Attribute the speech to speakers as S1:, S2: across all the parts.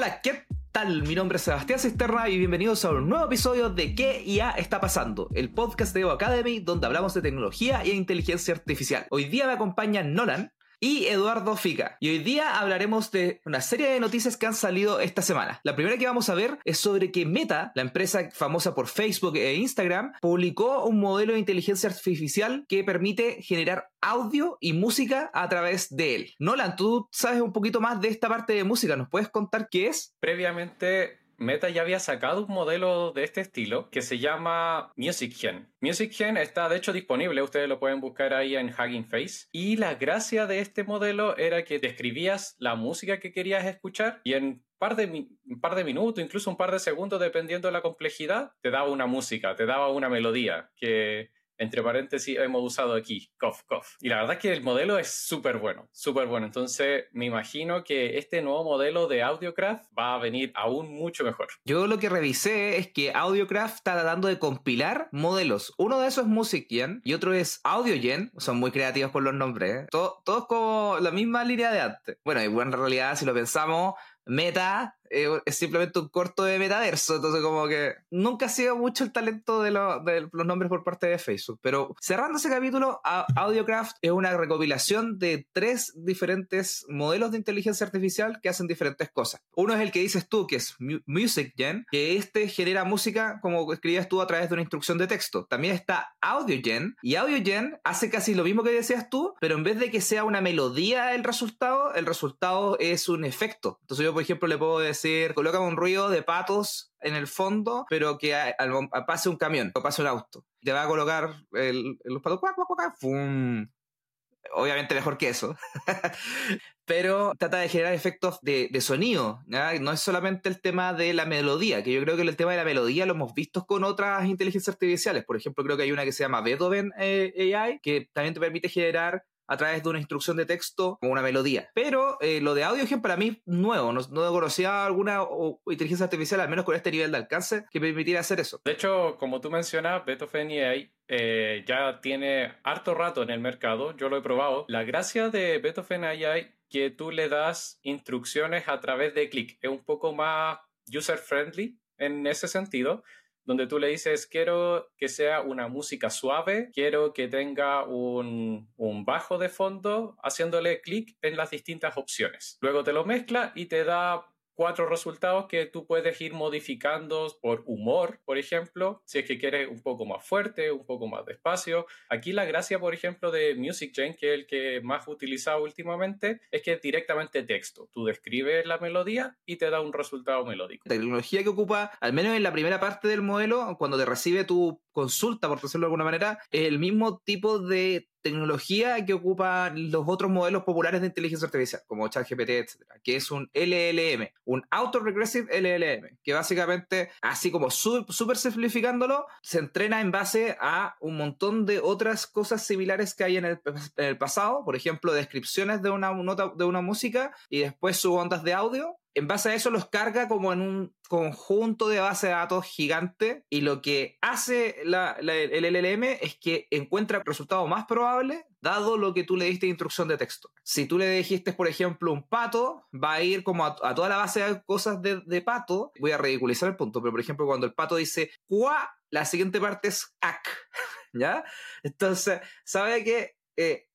S1: hola, ¿qué tal? Mi nombre es Sebastián Cisterna y bienvenidos a un nuevo episodio de ¿Qué ya está pasando? El podcast de Evo Academy donde hablamos de tecnología e inteligencia artificial. Hoy día me acompaña Nolan y Eduardo Fica. Y hoy día hablaremos de una serie de noticias que han salido esta semana. La primera que vamos a ver es sobre que Meta, la empresa famosa por Facebook e Instagram, publicó un modelo de inteligencia artificial que permite generar audio y música a través de él. Nolan, tú sabes un poquito más de esta parte de música, ¿nos puedes contar qué es?
S2: Previamente Meta ya había sacado un modelo de este estilo que se llama MusicGen. MusicGen está de hecho disponible, ustedes lo pueden buscar ahí en Hugging Face. Y la gracia de este modelo era que describías la música que querías escuchar y en par de, un par de minutos, incluso un par de segundos, dependiendo de la complejidad, te daba una música, te daba una melodía que entre paréntesis, hemos usado aquí, cough, cough. Y la verdad es que el modelo es súper bueno, súper bueno. Entonces, me imagino que este nuevo modelo de Audiocraft va a venir aún mucho mejor.
S1: Yo lo que revisé es que Audiocraft está tratando de compilar modelos. Uno de esos es MusicGen y otro es AudioGen. Son muy creativos con los nombres. ¿eh? todos como la misma línea de antes. Bueno, y bueno, en realidad, si lo pensamos, Meta es simplemente un corto de metaverso, entonces como que nunca ha sido mucho el talento de, los nombres por parte de Facebook. Pero cerrando ese capítulo, Audiocraft es una recopilación de tres diferentes modelos de inteligencia artificial que hacen diferentes cosas. Uno es el que dices tú, que es MusicGen, que este genera música como escribías tú a través de una instrucción de texto. También está AudioGen, y AudioGen hace casi lo mismo que decías tú, pero en vez de que sea una melodía el resultado, el resultado es un efecto. Entonces yo, por ejemplo, le puedo decir decir, colócame un ruido de patos en el fondo, pero que pase un camión o pase un auto. Te va a colocar los patos, Obviamente mejor que eso. pero trata de generar efectos de, sonido. No es solamente el tema de la melodía, que yo creo que el tema de la melodía lo hemos visto con otras inteligencias artificiales. Por ejemplo, creo que hay una que se llama Beethoven eh, AI, que también te permite generar a través de una instrucción de texto como una melodía. Pero eh, lo de audio para mí nuevo, no, no conocía alguna inteligencia artificial, al menos con este nivel de alcance, que permitiera hacer eso.
S2: De hecho, como tú mencionas, Beethoven AI eh, ya tiene harto rato en el mercado, yo lo he probado. La gracia de Beethoven AI que tú le das instrucciones a través de clic, es un poco más user friendly en ese sentido donde tú le dices, quiero que sea una música suave, quiero que tenga un, un bajo de fondo, haciéndole clic en las distintas opciones. Luego te lo mezcla y te da cuatro resultados que tú puedes ir modificando por humor, por ejemplo, si es que quieres un poco más fuerte, un poco más despacio. Aquí la gracia, por ejemplo, de MusicGen, que es el que más utilizado últimamente, es que es directamente texto. Tú describes la melodía y te da un resultado melódico.
S1: La tecnología que ocupa, al menos en la primera parte del modelo, cuando te recibe tu consulta, por decirlo de alguna manera, el mismo tipo de tecnología que ocupan los otros modelos populares de inteligencia artificial, como ChatGPT, etcétera, que es un LLM, un Auto-Regressive LLM, que básicamente, así como súper simplificándolo, se entrena en base a un montón de otras cosas similares que hay en el, en el pasado, por ejemplo, descripciones de una nota de una música y después sus ondas de audio en base a eso los carga como en un conjunto de base de datos gigante y lo que hace el LLM es que encuentra resultados más probables dado lo que tú le diste de instrucción de texto. Si tú le dijiste, por ejemplo, un pato, va a ir como a, toda la base de cosas de, pato. Voy a ridiculizar el punto, pero por ejemplo, cuando el pato dice cuá, la siguiente parte es ac, ¿ya? Entonces, sabe que eh,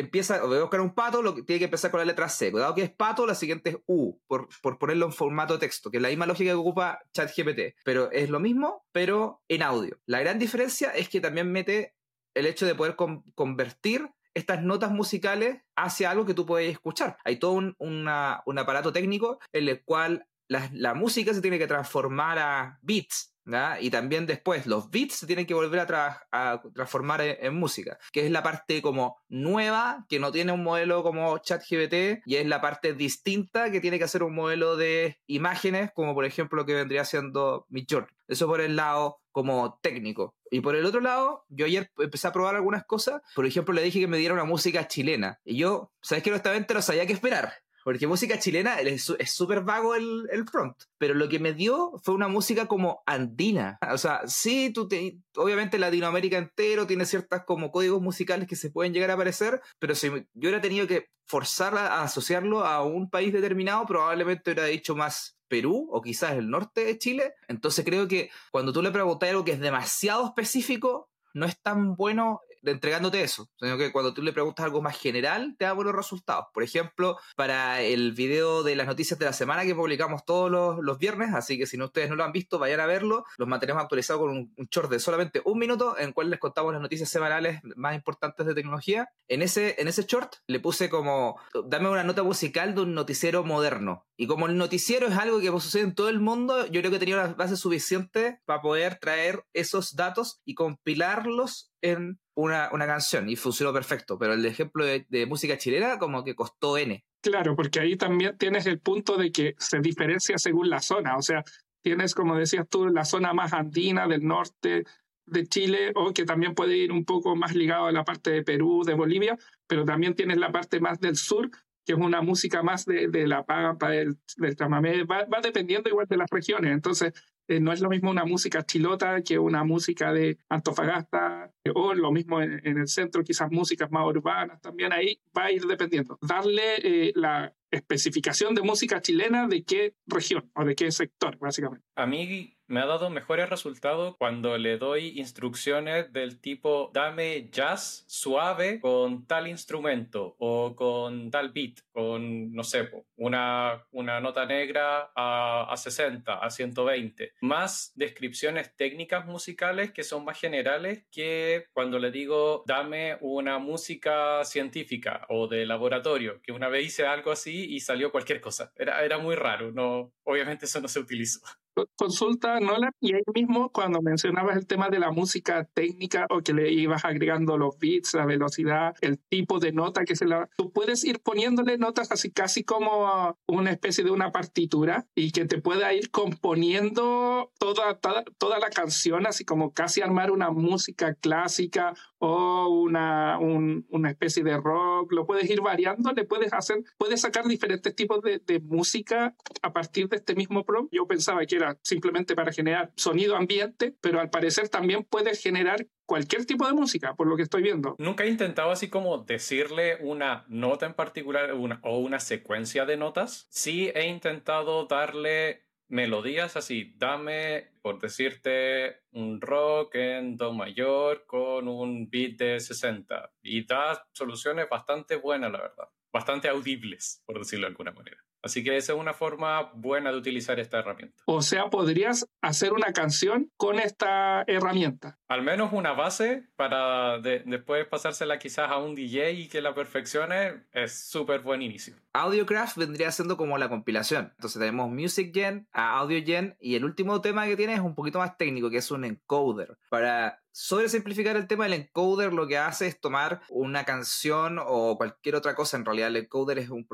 S1: empieza, voy a buscar un pato, lo tiene que empezar con la letra C. Dado que es pato, la siguiente es U, por, ponerlo en formato texto, que es la misma lógica que ocupa ChatGPT. Pero es lo mismo, pero en audio. La gran diferencia es que también mete el hecho de poder convertir estas notas musicales hacia algo que tú puedes escuchar. Hay todo un, aparato técnico en el cual la, música se tiene que transformar a beats, y también después los beats se tienen que volver a, transformar en, música, que es la parte como nueva, que no tiene un modelo como ChatGPT, y es la parte distinta que tiene que hacer un modelo de imágenes, como por ejemplo lo que vendría siendo Midjourney. Eso por el lado como técnico. Y por el otro lado, yo ayer empecé a probar algunas cosas. Por ejemplo, le dije que me diera una música chilena. Y yo, ¿sabes que Honestamente no sabía qué esperar porque música chilena es súper vago el, el, prompt, pero lo que me dio fue una música como andina. O sea, sí, tú te, obviamente Latinoamérica entero tiene ciertas como códigos musicales que se pueden llegar a aparecer, pero si yo hubiera tenido que forzar a asociarlo a un país determinado, probablemente hubiera dicho más Perú o quizás el norte de Chile. Entonces creo que cuando tú le preguntas algo que es demasiado específico, no es tan bueno entregándote eso, sino que cuando tú le preguntas algo más general, te da buenos resultados. Por ejemplo, para el video de las noticias de la semana que publicamos todos los, viernes, así que si no ustedes no lo han visto, vayan a verlo. Los mantenemos actualizados con un, short de solamente un minuto en el cual les contamos las noticias semanales más importantes de tecnología. En ese, en ese short le puse como, dame una nota musical de un noticiero moderno. Y como el noticiero es algo que sucede en todo el mundo, yo creo que tenía una base suficiente para poder traer esos datos y compilarlos en una, canción y funcionó perfecto, pero el ejemplo de, música chilena como que costó N.
S3: Claro, porque ahí también tienes el punto de que se diferencia según la zona, o sea, tienes, como decías tú, la zona más andina del norte de Chile o que también puede ir un poco más ligado a la parte de Perú, de Bolivia, pero también tienes la parte más del sur, que es una música más de, la pampa, del, del chamamé, va, va, dependiendo igual de las regiones. Entonces, eh, no es lo mismo una música chilota que una música de Antofagasta o lo mismo en, el centro, quizás músicas más urbanas, también ahí va a ir dependiendo. Darle eh, la especificación de música chilena de qué región o de qué sector, básicamente.
S2: A mí me ha dado mejores resultados cuando le doy instrucciones del tipo dame jazz suave con tal instrumento o con tal beat, con, no sé, una, una nota negra a, a 60, a 120. Más descripciones técnicas musicales que son más generales que cuando le digo dame una música científica o de laboratorio, que una vez hice algo así y salió cualquier cosa. Era, era muy raro, no, obviamente eso no se utilizó
S3: consulta Nolan y ahí mismo cuando mencionabas el tema de la música técnica o que le ibas agregando los beats, la velocidad, el tipo de nota que se la... Tú puedes ir poniéndole notas así casi como una especie de una partitura y que te pueda ir componiendo toda, toda, toda la canción, así como casi armar una música clásica o una, una especie de rock, lo puedes ir variando, le puedes hacer, puedes sacar diferentes tipos de, de música a partir de este mismo prompt. Yo pensaba que era simplemente para generar sonido ambiente, pero al parecer también puedes generar cualquier tipo de música, por lo que estoy viendo.
S2: Nunca he intentado así como decirle una nota en particular o una secuencia de notas. Sí he intentado darle melodías así, dame, por decirte, un rock en do mayor con un beat de 60 y da soluciones bastante buenas, la verdad, bastante audibles, por decirlo de alguna manera. Así que esa es una forma buena de utilizar esta herramienta.
S3: O sea, podrías hacer una canción con esta herramienta.
S2: Al menos una base para después pasársela quizás a un DJ y que la perfeccione es súper buen inicio.
S1: Audiocraft vendría siendo como la compilación. Entonces tenemos Music Gen, Audio Gen y el último tema que tiene es un poquito más técnico, que es un encoder. Para sobre simplificar el tema, el encoder lo que hace es tomar una canción o cualquier otra cosa. En realidad, el encoder es un,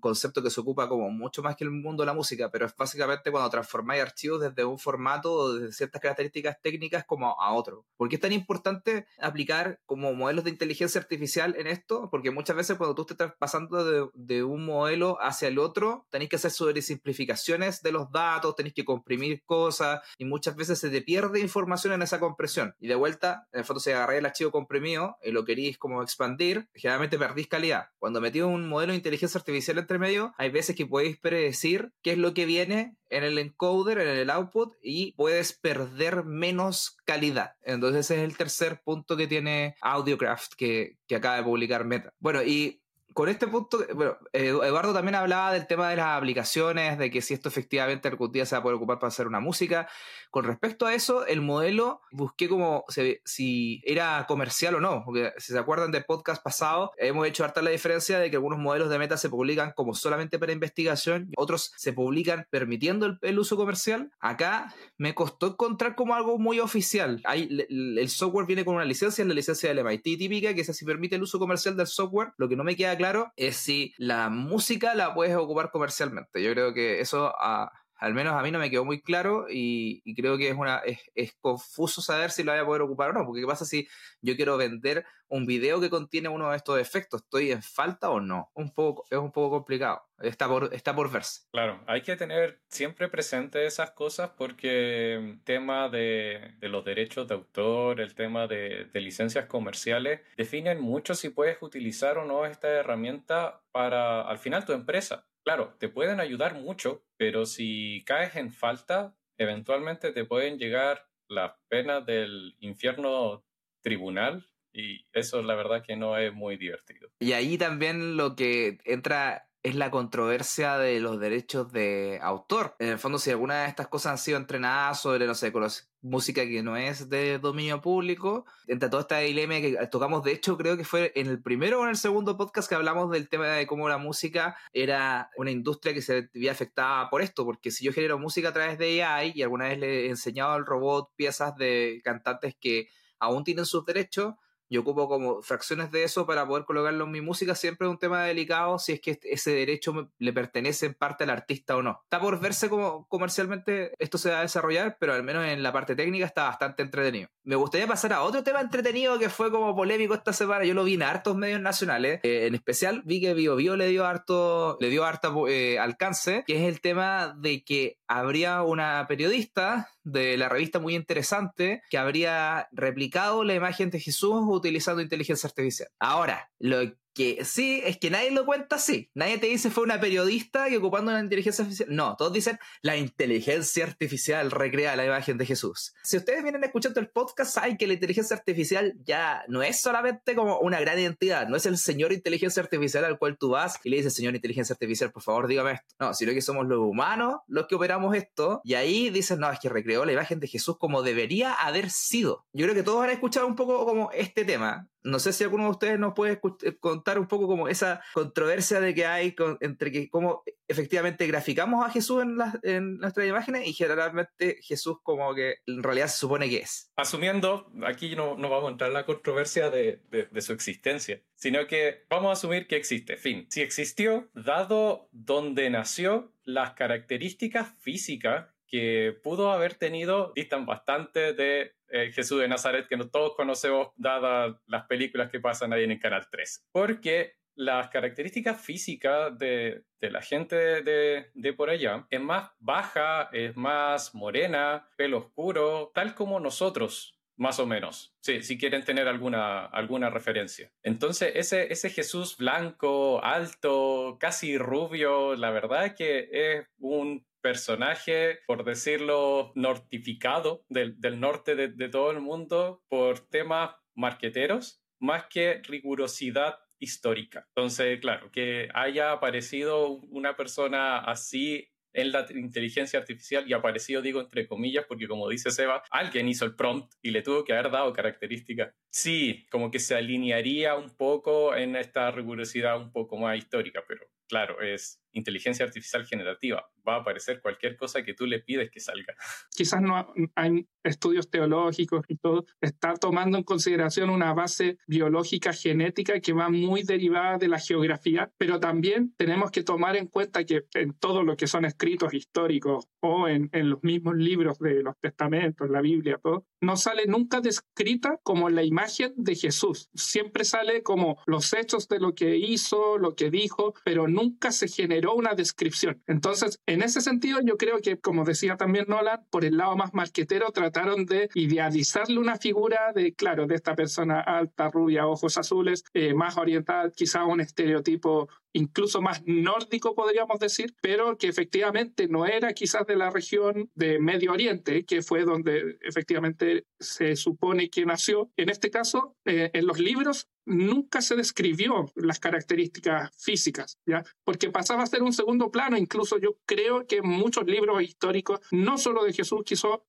S1: concepto que se ocupa como mucho más que el mundo de la música, pero es básicamente cuando transformáis archivos desde un formato o desde ciertas características técnicas como a otro. ¿Por qué es tan importante aplicar como modelos de inteligencia artificial en esto? Porque muchas veces cuando tú estás pasando de, un modelo hacia el otro, tenéis que hacer sobre simplificaciones de los datos, tenéis que comprimir cosas y muchas veces se te pierde información en esa compresión. De vuelta, en el fondo, si agarráis el archivo comprimido y lo queréis como expandir, generalmente perdís calidad. Cuando metí un modelo de inteligencia artificial entre medio, hay veces que podéis predecir qué es lo que viene en el encoder, en el output, y puedes perder menos calidad. Entonces ese es el tercer punto que tiene Audiocraft que, que acaba de publicar Meta. Bueno, y con este punto, bueno, Eduardo también hablaba del tema de las aplicaciones, de que si esto efectivamente algún día se va a poder ocupar para hacer una música. Con respecto a eso, el modelo busqué como si era comercial o no, porque si se acuerdan del podcast pasado, hemos hecho harta la diferencia de que algunos modelos de meta se publican como solamente para investigación, otros se publican permitiendo el, uso comercial. Acá me costó encontrar como algo muy oficial. Hay, el, software viene con una licencia, la licencia del MIT típica, que es si permite el uso comercial del software. Lo que no me queda claro es si la música la puedes ocupar comercialmente. Yo creo que eso a, Al menos a mí no me quedó muy claro y, creo que es, una, es, confuso saber si lo voy a poder ocupar o no, porque ¿qué pasa si yo quiero vender un video que contiene uno de estos efectos? ¿Estoy en falta o no? Un poco, es un poco complicado, está por, está por verse.
S2: Claro, hay que tener siempre presente esas cosas porque el tema de, los derechos de autor, el tema de licencias comerciales, definen mucho si puedes utilizar o no esta herramienta para, al final, tu empresa claro, te pueden ayudar mucho, pero si caes en falta, eventualmente te pueden llegar las penas del infierno tribunal y eso la verdad que no es muy divertido.
S1: Y ahí también lo que entra es la controversia de los derechos de autor. En el fondo, si alguna de estas cosas han sido entrenadas sobre, no sé, música que no es de dominio público, entre todo este dilema que tocamos, de hecho, creo que fue en el primero o en el segundo podcast que hablamos del tema de cómo la música era una industria que se veía afectada por esto, porque si yo genero música a través de AI y alguna vez le he enseñado al robot piezas de cantantes que aún tienen sus derechos, yo ocupo como fracciones de eso para poder colocarlo en mi música. Siempre es un tema delicado si es que ese derecho le pertenece en parte al artista o no. Está por verse cómo comercialmente esto se va a desarrollar, pero al menos en la parte técnica está bastante entretenido. Me gustaría pasar a otro tema entretenido que fue como polémico esta semana. Yo lo vi en hartos medios nacionales. Eh, en especial vi que Bio Bio le dio harto, le dio harto eh, alcance, que es el tema de que habría una periodista de la revista muy interesante que habría replicado la imagen de Jesús utilizando inteligencia artificial. Ahora, lo que sí, es que nadie lo cuenta así. Nadie te dice fue una periodista que ocupando la inteligencia artificial. No, todos dicen la inteligencia artificial recrea la imagen de Jesús. Si ustedes vienen escuchando el podcast, saben que la inteligencia artificial ya no es solamente como una gran identidad, no es el señor inteligencia artificial al cual tú vas y le dices, señor inteligencia artificial, por favor, dígame esto. No, sino que somos los humanos los que operamos esto y ahí dicen, no, es que recreó la imagen de Jesús como debería haber sido. Yo creo que todos han escuchado un poco como este tema. No sé si alguno de ustedes nos puede eh, contar un poco como esa controversia de que hay entre que cómo efectivamente graficamos a Jesús en, en nuestras imágenes y generalmente Jesús como que en realidad se supone que es.
S2: Asumiendo, aquí no, no vamos a entrar en la controversia de, de, de su existencia, sino que vamos a asumir que existe. Fin, si existió, dado donde nació, las características físicas que pudo haber tenido distan bastante de eh, Jesús de Nazaret que no todos conocemos dadas las películas que pasan ahí en el Canal 3. Porque las características físicas de, de la gente de, de, por allá es más baja, es más morena, pelo oscuro, tal como nosotros, más o menos, sí, si quieren tener alguna, alguna referencia. Entonces, ese, ese Jesús blanco, alto, casi rubio, la verdad que es un personaje, por decirlo, nortificado del, del norte de, de, todo el mundo por temas marqueteros, más que rigurosidad histórica. Entonces, claro, que haya aparecido una persona así en la inteligencia artificial y aparecido, digo, entre comillas, porque como dice Seba, alguien hizo el prompt y le tuvo que haber dado características. Sí, como que se alinearía un poco en esta rigurosidad un poco más histórica, pero claro, es inteligencia artificial generativa. Va a aparecer cualquier cosa que tú le pides que salga.
S3: Quizás no hay estudios teológicos y todo. Está tomando en consideración una base biológica genética que va muy derivada de la geografía, pero también tenemos que tomar en cuenta que en todo lo que son escritos históricos o en, en los mismos libros de los testamentos, la Biblia, todo, no sale nunca descrita como la imagen de Jesús. Siempre sale como los hechos de lo que hizo, lo que dijo, pero nunca se genera una descripción. Entonces, en ese sentido, yo creo que, como decía también Nolan, por el lado más marquetero trataron de idealizarle una figura de, claro, de esta persona alta, rubia, ojos azules, eh, más orientada quizá un estereotipo incluso más nórdico, podríamos decir, pero que efectivamente no era quizás de la región de Medio Oriente, que fue donde efectivamente se supone que nació. En este caso, eh, en los libros nunca se describió las características físicas, ¿ya? Porque pasaba a ser un segundo plano, incluso yo creo que en muchos libros históricos, no solo de Jesús,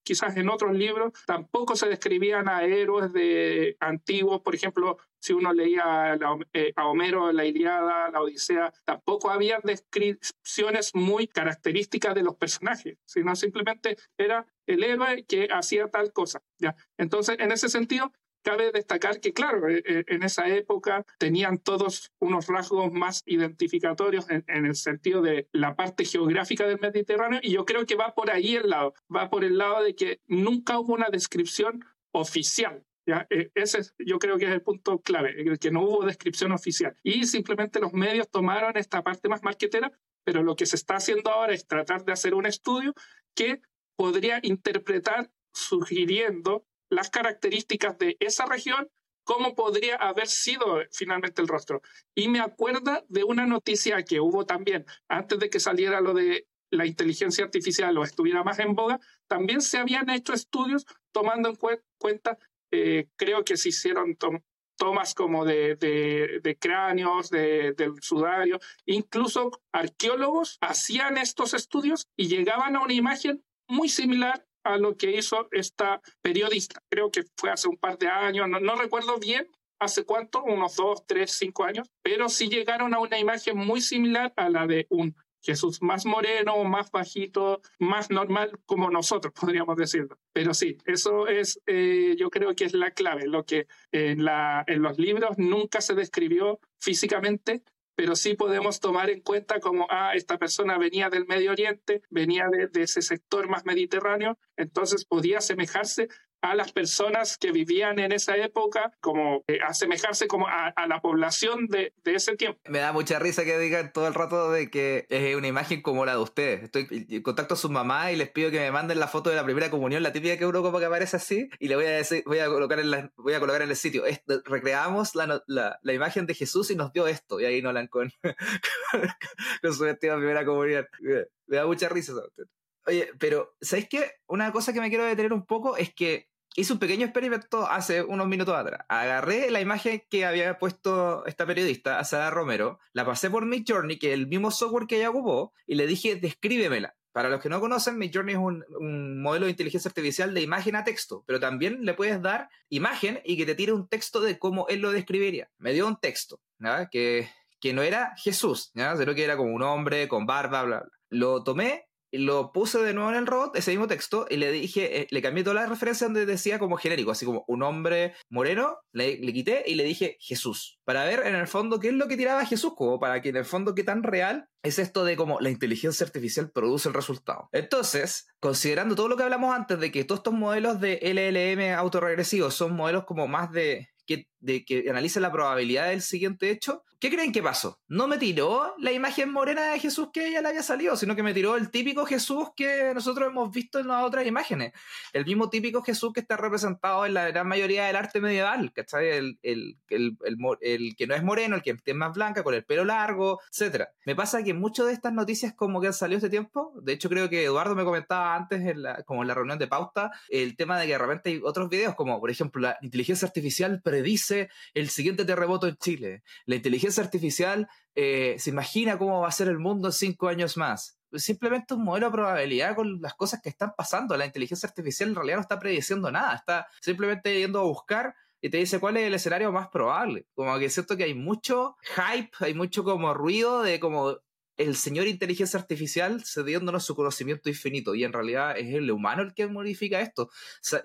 S3: quizás en otros libros, tampoco se describían a héroes de antiguos, por ejemplo, si uno leía eh, a Homero, la Iliada, la Odisea, tampoco había descripciones muy características de los personajes, sino simplemente era el héroe que hacía tal cosa, ¿ya? Entonces, en ese sentido, cabe destacar que, claro, eh, eh, en esa época tenían todos unos rasgos más identificatorios en, el sentido de la parte geográfica del Mediterráneo y yo creo que va por ahí el lado, va por el lado de que nunca hubo una descripción oficial. ¿ya? E, ese yo creo que es el punto clave, que no hubo descripción oficial. Y simplemente los medios tomaron esta parte más marquetera, pero lo que se está haciendo ahora es tratar de hacer un estudio que podría interpretar sugiriendo las características de esa región, cómo podría haber sido finalmente el rostro. Y me acuerda de una noticia que hubo también, antes de que saliera lo de la inteligencia artificial o estuviera más en boga, también se habían hecho estudios tomando en cuenta, eh, creo que se hicieron tomas como de, de, cráneos, de, del sudario, incluso arqueólogos hacían estos estudios y llegaban a una imagen muy similar a lo que hizo esta periodista. Creo que fue hace un par de años, no, recuerdo bien hace cuánto, unos dos, tres, cinco años, pero sí llegaron a una imagen muy similar a la de un Jesús más moreno, más bajito, más normal como nosotros, podríamos decirlo. Pero sí, eso es, eh, yo creo que es la clave, lo que en, la, en los libros nunca se describió físicamente, pero sí podemos tomar en cuenta como, ah, esta persona venía del Medio Oriente, venía de, de ese sector más mediterráneo, entonces podía asemejarse a las personas que vivían en esa época, como eh, asemejarse como a, la población de, de, ese tiempo.
S1: Me da mucha risa que digan todo el rato de que es una imagen como la de ustedes. Estoy contacto a su mamá y les pido que me manden la foto de la primera comunión, la típica que uno como que aparece así, y le voy a decir, voy a colocar en, la, voy a colocar en el sitio. recreamos la, la, imagen de Jesús y nos dio esto, y ahí no la con, con su vestido de primera comunión. Me da mucha risa. Oye, pero ¿sabéis qué? Una cosa que me quiero detener un poco es que hice un pequeño experimento hace unos minutos atrás. Agarré la imagen que había puesto esta periodista, Sara Romero, la pasé por Midjourney, que es el mismo software que ella ocupó, y le dije, descríbemela. Para los que no conocen, Midjourney es un, modelo de inteligencia artificial de imagen a texto, pero también le puedes dar imagen y que te tire un texto de cómo él lo describiría. Me dio un texto. Que, que no era Jesús, ¿no? sino que era como un hombre con barba, bla, bla. Lo tomé lo puse de nuevo en el robot, ese mismo texto, y le dije, eh, le cambié toda la referencia donde decía como genérico, así como un hombre moreno, le, quité y le dije Jesús, para ver en el fondo qué es lo que tiraba Jesús, como para que en el fondo qué tan real es esto de cómo la inteligencia artificial produce el resultado. Entonces, considerando todo lo que hablamos antes de que todos estos modelos de LLM autorregresivos son modelos como más de que, de que analice la probabilidad del siguiente hecho, ¿qué creen que pasó? No me tiró la imagen morena de Jesús que ella le había salido, sino que me tiró el típico Jesús que nosotros hemos visto en las otras imágenes. El mismo típico Jesús que está representado en la gran mayoría del arte medieval, ¿cachai? El, el, el, el que no es moreno, el que es más blanca, con el pelo largo, etc. Me pasa que muchas de estas noticias como que han salido este tiempo, de hecho creo que Eduardo me comentaba antes, en la, como en la reunión de pauta, el tema de que de repente hay otros videos, como por ejemplo la inteligencia artificial predice el siguiente terremoto en Chile. La inteligencia artificial eh, se imagina cómo va a ser el mundo en cinco años más. Simplemente un modelo de probabilidad con las cosas que están pasando. La inteligencia artificial en realidad no está prediciendo nada, está simplemente yendo a buscar y te dice cuál es el escenario más probable. Como que es cierto que hay mucho hype, hay mucho como ruido de como el señor inteligencia artificial cediéndonos su conocimiento infinito y en realidad es el humano el que modifica esto.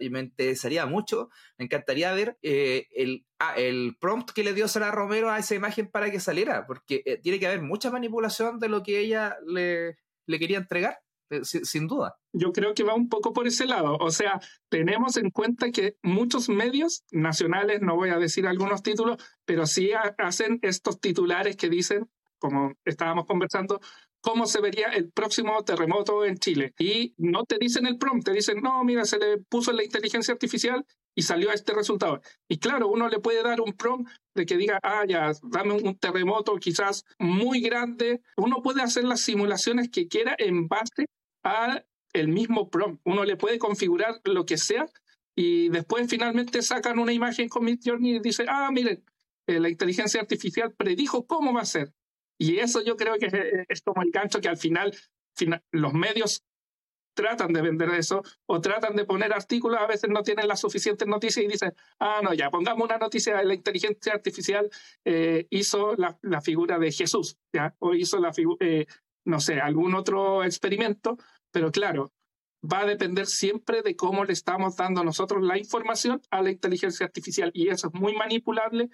S1: y me interesaría mucho, me encantaría ver eh, el, ah, el prompt que le dio Sara Romero a esa imagen para que saliera, porque eh, tiene que haber mucha manipulación de lo que ella le, le quería entregar. Eh, sin, duda.
S3: Yo creo que va un poco por ese lado. O sea, tenemos en cuenta que muchos medios nacionales, no voy a decir algunos títulos, pero sí hacen estos titulares que dicen como estábamos conversando, cómo se vería el próximo terremoto en Chile. Y no te dicen el prompt, te dicen, no, mira, se le puso la inteligencia artificial y salió este resultado. Y claro, uno le puede dar un prompt de que diga, ah, ya, dame un terremoto quizás muy grande. Uno puede hacer las simulaciones que quiera en base a el mismo prompt. Uno le puede configurar lo que sea y después finalmente sacan una imagen con Midjourney y dice, ah, miren, eh, la inteligencia artificial predijo cómo va a ser. Y eso yo creo que es, como el gancho que al final, los medios tratan de vender eso o tratan de poner artículos, a veces no tienen las suficientes noticias y dicen, ah, no, ya, pongamos una noticia la inteligencia artificial eh, hizo la, figura de Jesús, ¿ya? o hizo la figura, eh, no sé, algún otro experimento, pero claro, va a depender siempre de cómo le estamos dando nosotros la información a la inteligencia artificial y eso es muy manipulable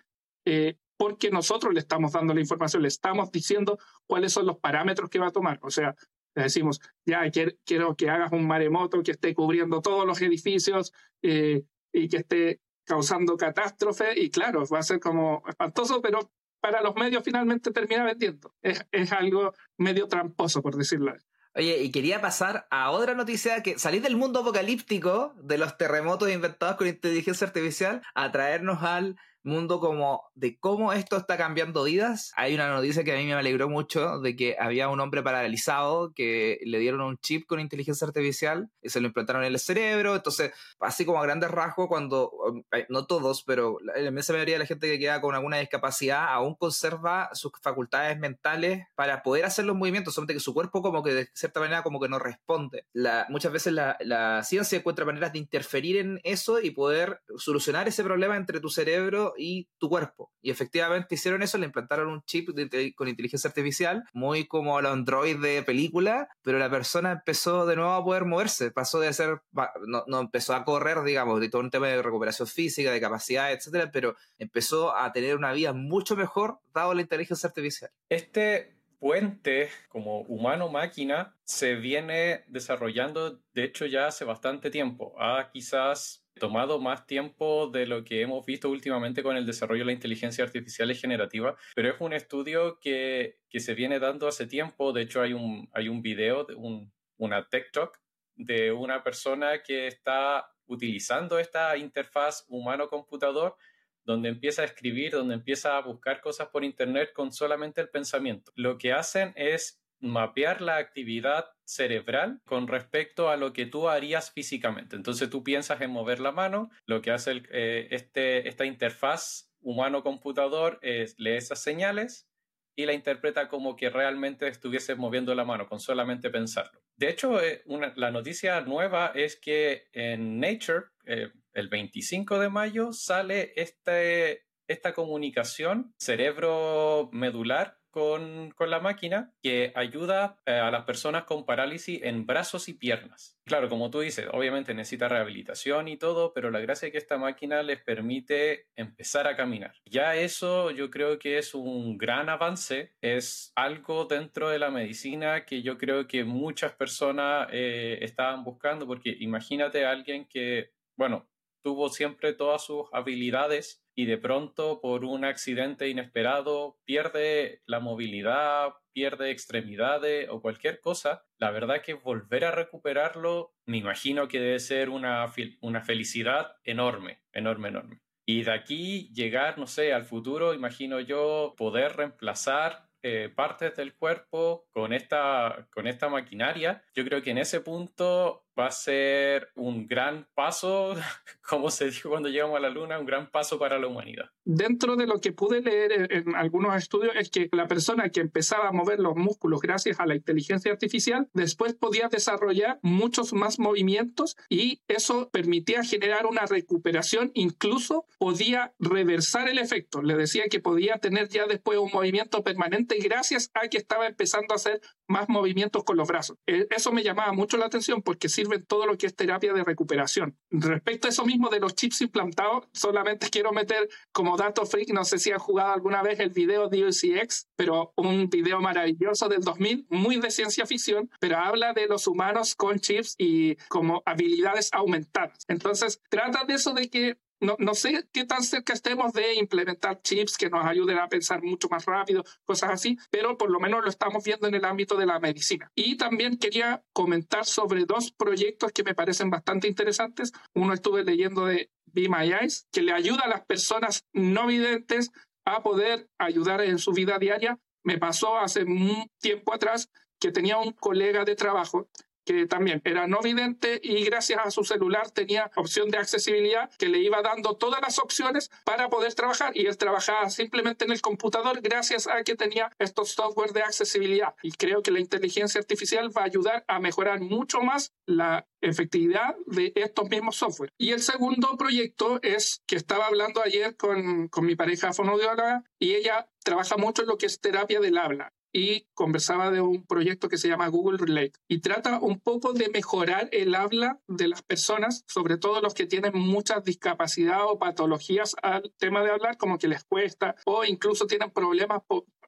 S3: eh, porque nosotros le estamos dando la información, le estamos diciendo cuáles son los parámetros que va a tomar. O sea, le decimos, ya quiero, que hagas un maremoto que esté cubriendo todos los edificios eh, y que esté causando catástrofe y claro, va a ser como espantoso, pero para los medios finalmente termina vendiendo. Es, algo medio tramposo, por decirlo.
S1: Oye, y quería pasar a otra noticia que salir del mundo apocalíptico de los terremotos inventados con inteligencia artificial a traernos al mundo como de cómo esto está cambiando vidas. Hay una noticia que a mí me alegró mucho de que había un hombre paralizado que le dieron un chip con inteligencia artificial y se lo implantaron en el cerebro. Entonces, así como a grandes rasgos, cuando, eh, no todos, pero la inmensa mayoría de la gente que queda con alguna discapacidad aún conserva sus facultades mentales para poder hacer los movimientos, solamente que su cuerpo como que de cierta manera como que no responde. La, muchas veces la, la ciencia encuentra maneras de interferir en eso y poder solucionar ese problema entre tu cerebro y tu cuerpo. Y efectivamente hicieron eso, le implantaron un chip con inteligencia artificial, muy como el Android de película, pero la persona empezó de nuevo a poder moverse, pasó de ser, no, no empezó a correr, digamos, de todo un tema de recuperación física, de capacidad, etcétera, pero empezó a tener una vida mucho mejor dado la inteligencia artificial.
S2: Este puente como humano-máquina se viene desarrollando, de hecho, ya hace bastante tiempo. Ha quizás tomado más tiempo de lo que hemos visto últimamente con el desarrollo de la inteligencia artificial y generativa, pero es un estudio que, que se viene dando hace tiempo. De hecho, hay un, hay un video, un, una tech talk de una persona que está utilizando esta interfaz humano-computador donde empieza a escribir, donde empieza a buscar cosas por Internet con solamente el pensamiento. Lo que hacen es mapear la actividad cerebral con respecto a lo que tú harías físicamente. Entonces tú piensas en mover la mano, lo que hace eh, este, esta interfaz humano-computador es lee esas señales y la interpreta como que realmente estuviese moviendo la mano con solamente pensarlo. De hecho, eh, la noticia nueva es que en Nature, eh, el 25 de mayo, sale este, esta comunicación cerebro-medular con, la máquina que ayuda eh, a las personas con parálisis en brazos y piernas. Claro, como tú dices, obviamente necesita rehabilitación y todo, pero la gracia es que esta máquina les permite empezar a caminar. Ya eso yo creo que es un gran avance, es algo dentro de la medicina que yo creo que muchas personas eh, estaban buscando, porque imagínate a alguien que, bueno, tuvo siempre todas sus habilidades y de pronto por un accidente inesperado pierde la movilidad, pierde extremidades o cualquier cosa, la verdad que volver a recuperarlo me imagino que debe ser una, una felicidad enorme, enorme, enorme. Y de aquí llegar, no sé, al futuro, imagino yo poder reemplazar eh, partes del cuerpo con esta, con esta maquinaria, yo creo que en ese punto va a ser un gran paso, como se dijo cuando llegamos a la Luna, un gran paso para la humanidad.
S3: Dentro de lo que pude leer en algunos estudios es que la persona que empezaba a mover los músculos gracias a la inteligencia artificial, después podía desarrollar muchos más movimientos y eso permitía generar una recuperación, incluso podía reversar el efecto. Le decía que podía tener ya después un movimiento permanente gracias a que estaba empezando a hacer más movimientos con los brazos. E, eso me llamaba mucho la atención porque sirve todo lo que es terapia de recuperación. Respecto a eso mismo de los chips implantados, solamente quiero meter como dato freak, no sé si han jugado alguna vez el video DLCX, pero un video maravilloso del 2000, muy de ciencia ficción, pero habla de los humanos con chips y como habilidades aumentadas. Entonces, trata de eso de que no, no, sé qué tan cerca estemos de implementar chips que nos ayuden a pensar mucho más rápido, cosas así, pero por lo menos lo estamos viendo en el ámbito de la medicina. Y también quería comentar sobre dos proyectos que me parecen bastante interesantes. Uno estuve leyendo de Be My Eyes, que le ayuda a las personas no videntes a poder ayudar en su vida diaria. Me pasó hace un tiempo atrás que tenía un colega de trabajo que también era no vidente y gracias a su celular tenía opción de accesibilidad que le iba dando todas las opciones para poder trabajar. Y él trabajaba simplemente en el computador gracias a que tenía estos software de accesibilidad. Y creo que la inteligencia artificial va a ayudar a mejorar mucho más la efectividad de estos mismos software. Y el segundo proyecto es que estaba hablando ayer con, con mi pareja fonoaudióloga y ella trabaja mucho en lo que es terapia del habla y conversaba de un proyecto que se llama Google Relate. Y trata un poco de mejorar el habla de las personas, sobre todo los que tienen muchas discapacidades o patologías al tema de hablar, como que les cuesta o incluso tienen problemas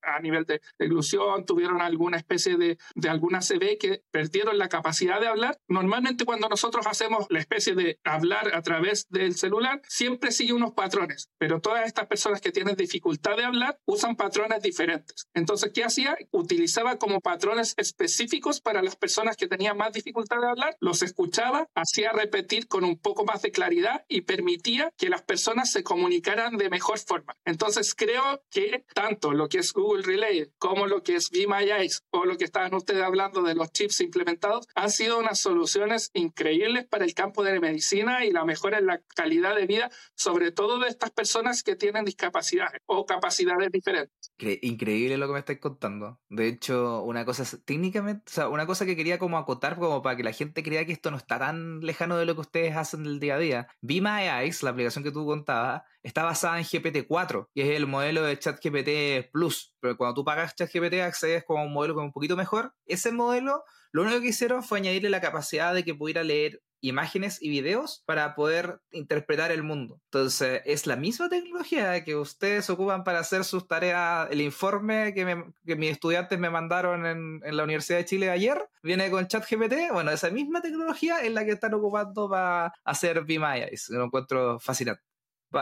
S3: a nivel de, ilusión, tuvieron alguna especie de, de alguna CB que perdieron la capacidad de hablar. Normalmente cuando nosotros hacemos la especie de hablar a través del celular, siempre sigue unos patrones, pero todas estas personas que tienen dificultad de hablar usan patrones diferentes. Entonces, ¿qué hacía? Utilizaba como patrones específicos para las personas que tenían más dificultad de hablar, los escuchaba, hacía repetir con un poco más de claridad y permitía que las personas se comunicaran de mejor forma. Entonces, creo que tanto lo que es Google Relay, como lo que es Eyes o lo que estaban ustedes hablando de los chips implementados, han sido unas soluciones increíbles para el campo de la medicina y la mejora en la calidad de vida, sobre todo de estas personas que tienen discapacidades o capacidades diferentes.
S1: Increíble lo que me estáis contando. De hecho, una cosa técnicamente, o sea, una cosa que quería como acotar como para que la gente crea que esto no está tan lejano de lo que ustedes hacen del día a día. Be My Eyes, la aplicación que tú contabas, está basada en GPT-4, que es el modelo de ChatGPT Plus. Pero cuando tú pagas ChatGPT accedes a un modelo un poquito mejor. Ese modelo, lo único que hicieron fue añadirle la capacidad de que pudiera leer imágenes y videos para poder interpretar el mundo. Entonces, es la misma tecnología que ustedes ocupan para hacer sus tareas, el informe que, mis estudiantes me mandaron en, la Universidad de Chile ayer, viene con ChatGPT. Bueno, esa misma tecnología es la que están ocupando para hacer Eyes. Lo encuentro fascinante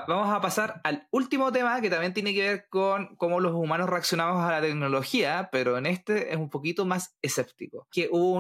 S1: vamos a pasar al último tema que también tiene que ver con cómo los humanos reaccionamos a la tecnología, pero en este es un poquito más escéptico. Que hubo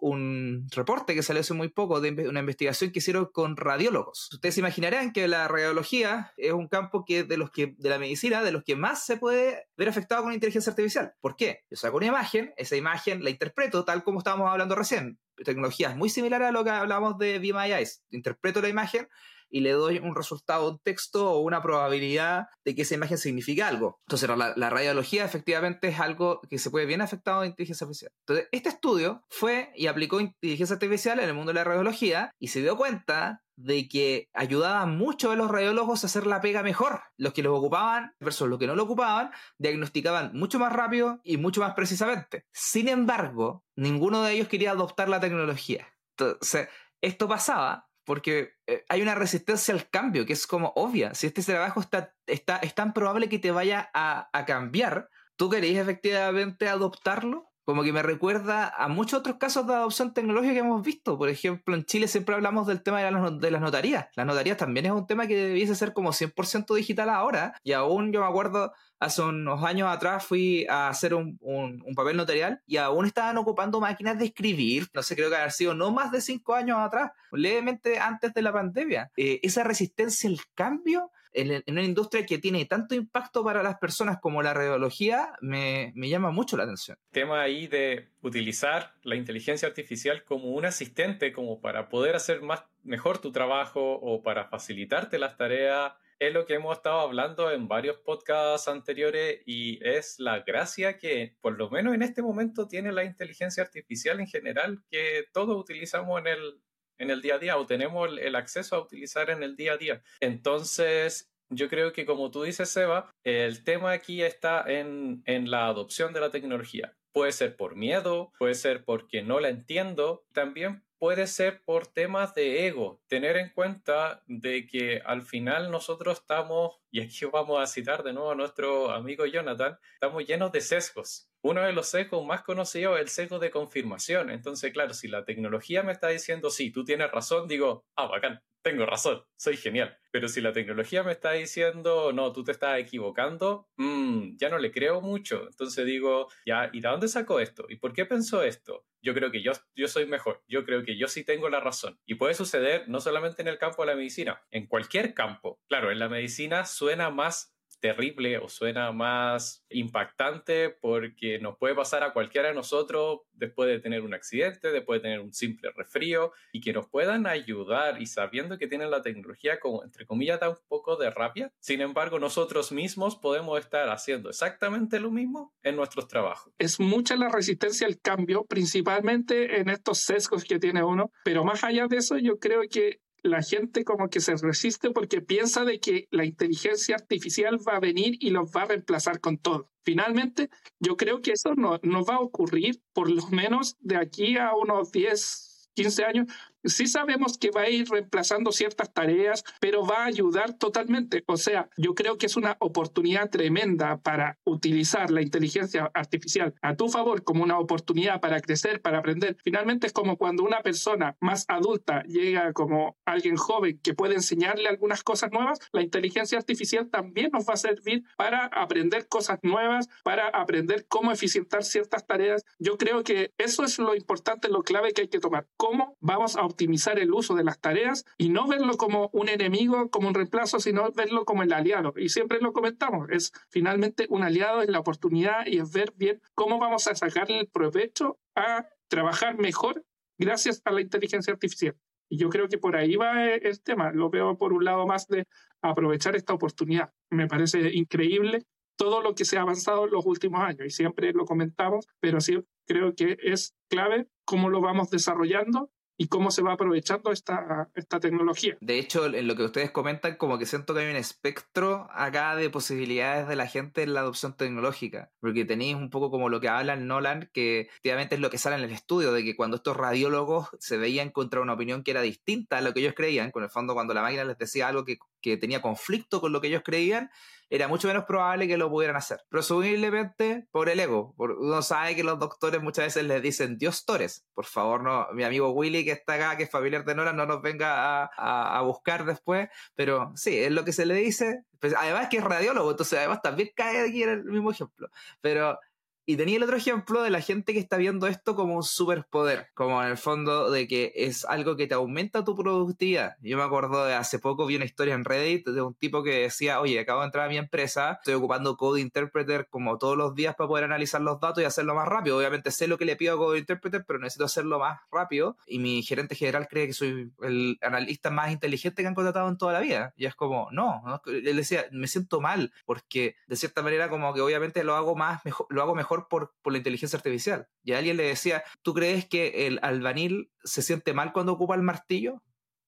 S1: un, reporte que salió hace muy poco de una investigación que hicieron con radiólogos. Ustedes se imaginarán que la radiología es un campo que de los que de la medicina de los que más se puede ver afectado con inteligencia artificial. ¿Por qué? Yo saco una imagen, esa imagen la interpreto tal como estábamos hablando recién. Tecnologías muy similares a lo que hablábamos de Be My Eyes. Interpreto la imagen y le doy un resultado, un texto o una probabilidad de que esa imagen signifique algo. Entonces, la, radiología efectivamente es algo que se puede bien afectado de inteligencia artificial. Entonces, este estudio fue y aplicó inteligencia artificial en el mundo de la radiología y se dio cuenta de que ayudaba mucho a los radiólogos a hacer la pega mejor. Los que los ocupaban versus los que no lo ocupaban, diagnosticaban mucho más rápido y mucho más precisamente. Sin embargo, ninguno de ellos quería adoptar la tecnología. Entonces, esto pasaba porque eh, hay una resistencia al cambio que es como obvia. Si este trabajo está, está, es tan probable que te vaya a, a cambiar, ¿tú queréis efectivamente adoptarlo? Como que me recuerda a muchos otros casos de adopción tecnológica que hemos visto. Por ejemplo, en Chile siempre hablamos del tema de, las, de las notarías. Las notarías también es un tema que debiese ser como 100% digital ahora. Y aún yo me acuerdo, hace unos años atrás fui a hacer un, un, papel notarial y aún estaban ocupando máquinas de escribir. No sé, creo que haber sido no más de cinco años atrás, levemente antes de la pandemia. Eh, esa resistencia al cambio en, una industria que tiene tanto impacto para las personas como la radiología, me, me llama mucho la atención.
S2: tema ahí de utilizar la inteligencia artificial como un asistente, como para poder hacer más, mejor tu trabajo o para facilitarte las tareas, es lo que hemos estado hablando en varios podcasts anteriores y es la gracia que por lo menos en este momento tiene la inteligencia artificial en general que todos utilizamos en el, en el día a día o tenemos el acceso a utilizar en el día a día. Entonces, yo creo que como tú dices, Seba, el tema aquí está en, en la adopción de la tecnología. Puede ser por miedo, puede ser porque no la entiendo, también puede ser por temas de ego, tener en cuenta de que al final nosotros estamos, y aquí vamos a citar de nuevo a nuestro amigo Jonathan, estamos llenos de sesgos. Uno de los sesgos más conocidos es el sesgo de confirmación. Entonces, claro, si la tecnología me está diciendo, sí, tú tienes razón, digo, ah, bacán, tengo razón, soy genial. Pero si la tecnología me está diciendo, no, tú te estás equivocando, mmm, ya no le creo mucho. Entonces digo, ya, ¿y de dónde sacó esto? ¿Y por qué pensó esto? Yo creo que yo, yo soy mejor, yo creo que yo sí tengo la razón. Y puede suceder no solamente en el campo de la medicina, en cualquier campo. Claro, en la medicina suena más terrible o suena más impactante porque nos puede pasar a cualquiera de nosotros después de tener un accidente, después de tener un simple resfrío y que nos puedan ayudar y sabiendo que tienen la tecnología como entre comillas da un poco de rabia. Sin embargo, nosotros mismos podemos estar haciendo exactamente lo mismo en nuestros trabajos.
S3: Es mucha la resistencia al cambio, principalmente en estos sesgos que tiene uno, pero más allá de eso, yo creo que la gente como que se resiste porque piensa de que la inteligencia artificial va a venir y los va a reemplazar con todo. Finalmente, yo creo que eso no, no va a ocurrir por lo menos de aquí a unos 10, 15 años, sí sabemos que va a ir reemplazando ciertas tareas, pero va a ayudar totalmente. O sea, yo creo que es una oportunidad tremenda para utilizar la inteligencia artificial a tu favor como una oportunidad para crecer, para aprender. Finalmente es como cuando una persona más adulta llega como alguien joven que puede enseñarle algunas cosas nuevas, la inteligencia artificial también nos va a servir para aprender cosas nuevas, para aprender cómo eficientar ciertas tareas. Yo creo que eso es lo importante, lo clave que hay que tomar. ¿Cómo vamos a optimizar el uso de las tareas y no verlo como un enemigo, como un reemplazo, sino verlo como el aliado. Y siempre lo comentamos, es finalmente un aliado, es la oportunidad y es ver bien cómo vamos a sacarle el provecho a trabajar mejor gracias a la inteligencia artificial. Y yo creo que por ahí va el tema. Lo veo por un lado más de aprovechar esta oportunidad. Me parece increíble todo lo que se ha avanzado en los últimos años y siempre lo comentamos, pero sí creo que es clave cómo lo vamos desarrollando y cómo se va aprovechando esta, esta tecnología.
S1: De hecho, en lo que ustedes comentan, como que siento que hay un espectro acá de posibilidades de la gente en la adopción tecnológica, porque tenéis un poco como lo que habla Nolan, que efectivamente es lo que sale en el estudio, de que cuando estos radiólogos se veían contra una opinión que era distinta a lo que ellos creían, con el fondo cuando la máquina les decía algo que, que tenía conflicto con lo que ellos creían, era mucho menos probable que lo pudieran hacer. Presumiblemente por el ego. uno sabe que los doctores muchas veces les dicen, Dios Tores, por favor, no, mi amigo Willy que está acá, que es familiar de Nora, no nos venga a, a, buscar después. Pero sí, es lo que se le dice. Pues, además que es radiólogo, entonces además también cae aquí en el mismo ejemplo. Pero y tenía el otro ejemplo de la gente que está viendo esto como un superpoder, como en el fondo de que es algo que te aumenta tu productividad. Yo me acuerdo de hace poco vi una historia en Reddit de un tipo que decía, oye, acabo de entrar a mi empresa, estoy ocupando Code Interpreter como todos los días para poder analizar los datos y hacerlo más rápido. Obviamente sé lo que le pido a Code Interpreter, pero necesito hacerlo más rápido. Y mi gerente general cree que soy el analista más inteligente que han contratado en toda la vida. Y es como, no, él decía, me siento mal, porque de cierta manera como que obviamente lo hago más, mejor, lo hago mejor por, la inteligencia artificial. Y alguien le decía, ¿tú crees que el albanil se siente mal cuando ocupa el martillo?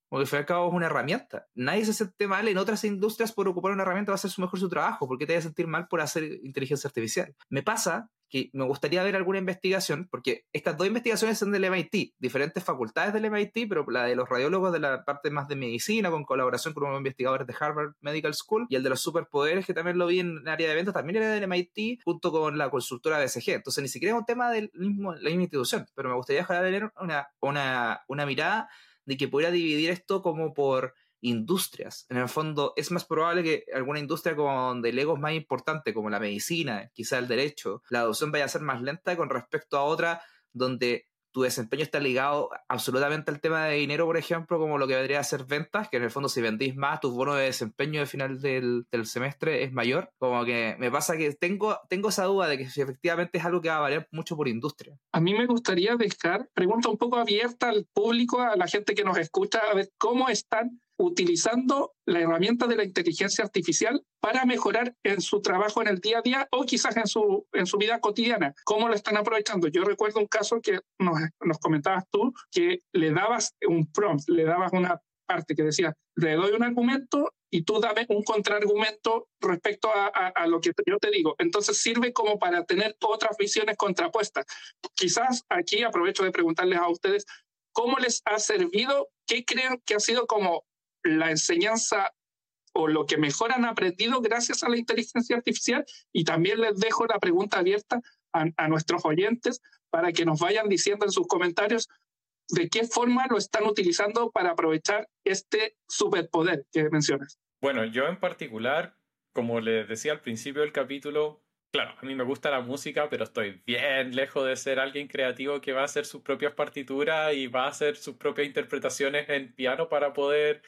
S1: Porque y al cabo es una herramienta. Nadie se siente mal en otras industrias por ocupar una herramienta, va a hacer su mejor su trabajo. ¿Por qué te vas a sentir mal por hacer inteligencia artificial? Me pasa que me gustaría ver alguna investigación, porque estas dos investigaciones son del MIT, diferentes facultades del MIT, pero la de los radiólogos de la parte más de medicina, con colaboración con unos investigadores de Harvard Medical School, y el de los superpoderes, que también lo vi en el área de eventos, también era del MIT, junto con la consultora BCG. Entonces, ni siquiera es un tema de la misma institución, pero me gustaría tener una, una, una mirada de que pudiera dividir esto como por industrias. En el fondo, es más probable que alguna industria como donde el ego es más importante, como la medicina, quizá el derecho, la adopción vaya a ser más lenta con respecto a otra donde tu desempeño está ligado absolutamente al tema de dinero, por ejemplo, como lo que vendría a ser ventas, que en el fondo si vendís más, tu bono de desempeño de final del, del, semestre es mayor. Como que me pasa que tengo, tengo esa duda de que si efectivamente es algo que va a variar mucho por industria.
S3: A mí me gustaría dejar pregunta un poco abierta al público, a la gente que nos escucha, a ver cómo están utilizando la herramienta de la inteligencia artificial para mejorar en su trabajo en el día a día o quizás en su, en su vida cotidiana. ¿Cómo lo están aprovechando? Yo recuerdo un caso que nos, nos comentabas tú, que le dabas un prompt, le dabas una parte que decía, le doy un argumento y tú dame un contraargumento respecto a, a, a, lo que yo te digo. Entonces sirve como para tener otras visiones contrapuestas. Quizás aquí aprovecho de preguntarles a ustedes cómo les ha servido, qué creen que ha sido como la enseñanza o lo que mejor han aprendido gracias a la inteligencia artificial y también les dejo la pregunta abierta a, nuestros oyentes para que nos vayan diciendo en sus comentarios de qué forma lo están utilizando para aprovechar este superpoder que mencionas.
S2: Bueno, yo en particular, como les decía al principio del capítulo, claro, a mí me gusta la música, pero estoy bien lejos de ser alguien creativo que va a hacer sus propias partituras y va a hacer sus propias interpretaciones en piano para poder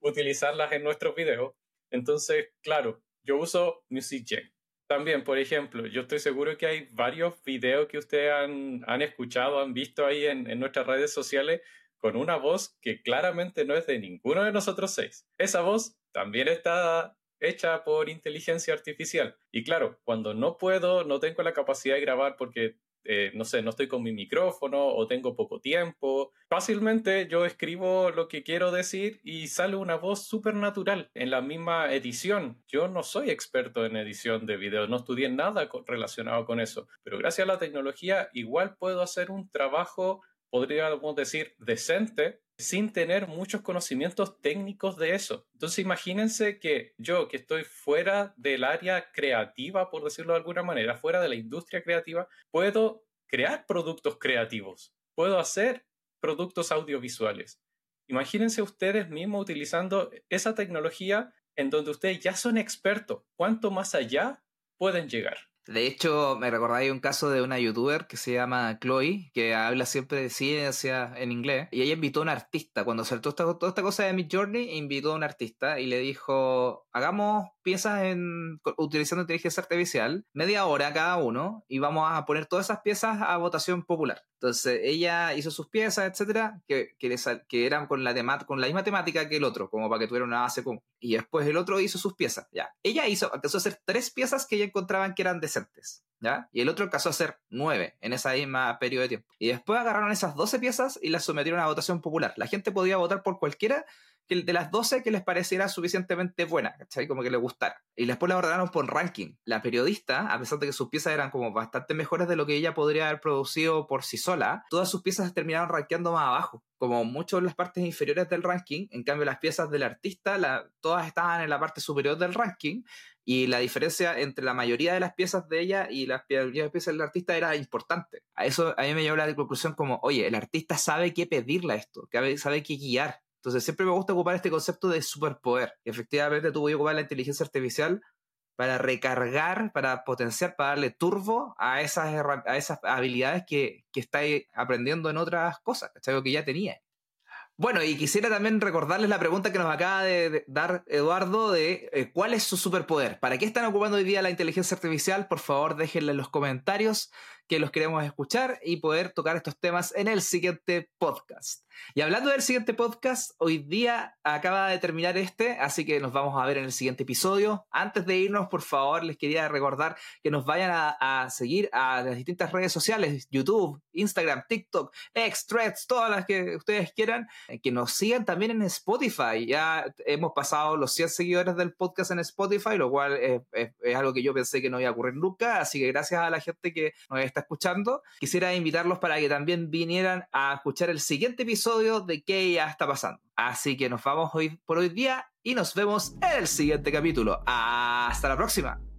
S2: utilizarlas en nuestros videos. Entonces, claro, yo uso MusicGen. También, por ejemplo, yo estoy seguro que hay varios videos que ustedes han, han escuchado, han visto ahí en, en nuestras redes sociales con una voz que claramente no es de ninguno de nosotros seis. Esa voz también está hecha por inteligencia artificial. Y claro, cuando no puedo, no tengo la capacidad de grabar porque eh, no sé, no estoy con mi micrófono o tengo poco tiempo. Fácilmente yo escribo lo que quiero decir y sale una voz súper natural en la misma edición. Yo no soy experto en edición de video, no estudié nada relacionado con eso, pero gracias a la tecnología igual puedo hacer un trabajo, podríamos decir, decente sin tener muchos conocimientos técnicos de eso. Entonces imagínense que yo, que estoy fuera del área creativa, por decirlo de alguna manera, fuera de la industria creativa, puedo crear productos creativos, puedo hacer productos audiovisuales. Imagínense ustedes mismos utilizando esa tecnología en donde ustedes ya son expertos. ¿Cuánto más allá pueden llegar?
S1: De hecho, me recordáis un caso de una youtuber que se llama Chloe, que habla siempre de ciencia en inglés, y ella invitó a un artista. Cuando saltó toda esta cosa de Mid Journey, invitó a un artista y le dijo: Hagamos piezas en, utilizando inteligencia artificial, media hora cada uno, y vamos a poner todas esas piezas a votación popular. Entonces ella hizo sus piezas, etcétera, que, que, eran con la, con la misma temática que el otro, como para que tuviera una base común. Y después el otro hizo sus piezas, ya. Ella hizo, alcanzó a hacer tres piezas que ella encontraban que eran decentes, ¿ya? Y el otro alcanzó a hacer nueve en esa misma periodo de tiempo. Y después agarraron esas doce piezas y las sometieron a votación popular. La gente podía votar por cualquiera de las 12 que les pareciera suficientemente buena, ¿cachai? Como que les gustara. Y después la ordenaron por ranking. La periodista, a pesar de que sus piezas eran como bastante mejores de lo que ella podría haber producido por sí sola, todas sus piezas terminaron rankeando más abajo. Como muchos de las partes inferiores del ranking, en cambio las piezas del artista, todas estaban en la parte superior del ranking, y la diferencia entre la mayoría de las piezas de ella y las piezas del artista era importante. A eso a mí me llevó la conclusión como, oye, el artista sabe qué pedirle a esto, sabe qué guiar. Entonces siempre me gusta ocupar este concepto de superpoder. Efectivamente tú voy a ocupar la inteligencia artificial para recargar, para potenciar, para darle turbo a esas, a esas habilidades que, que estáis aprendiendo en otras cosas, ¿cachai? Que ya tenía. Bueno, y quisiera también recordarles la pregunta que nos acaba de dar Eduardo de eh, cuál es su superpoder. ¿Para qué están ocupando hoy día la inteligencia artificial? Por favor, déjenle en los comentarios que los queremos escuchar y poder tocar estos temas en el siguiente podcast. Y hablando del siguiente podcast, hoy día acaba de terminar este, así que nos vamos a ver en el siguiente episodio. Antes de irnos, por favor, les quería recordar que nos vayan a, seguir a las distintas redes sociales, YouTube, Instagram, TikTok, X, Threads, todas las que ustedes quieran, eh, que nos sigan también en Spotify. Ya hemos pasado los 100 seguidores del podcast en Spotify, lo cual es, es algo que yo pensé que no iba a ocurrir nunca, así que gracias a la gente que nos escuchando, quisiera invitarlos para que también vinieran a escuchar el siguiente episodio de qué ya está pasando. Así que nos vamos hoy por hoy día y nos vemos en el siguiente capítulo. Hasta la próxima.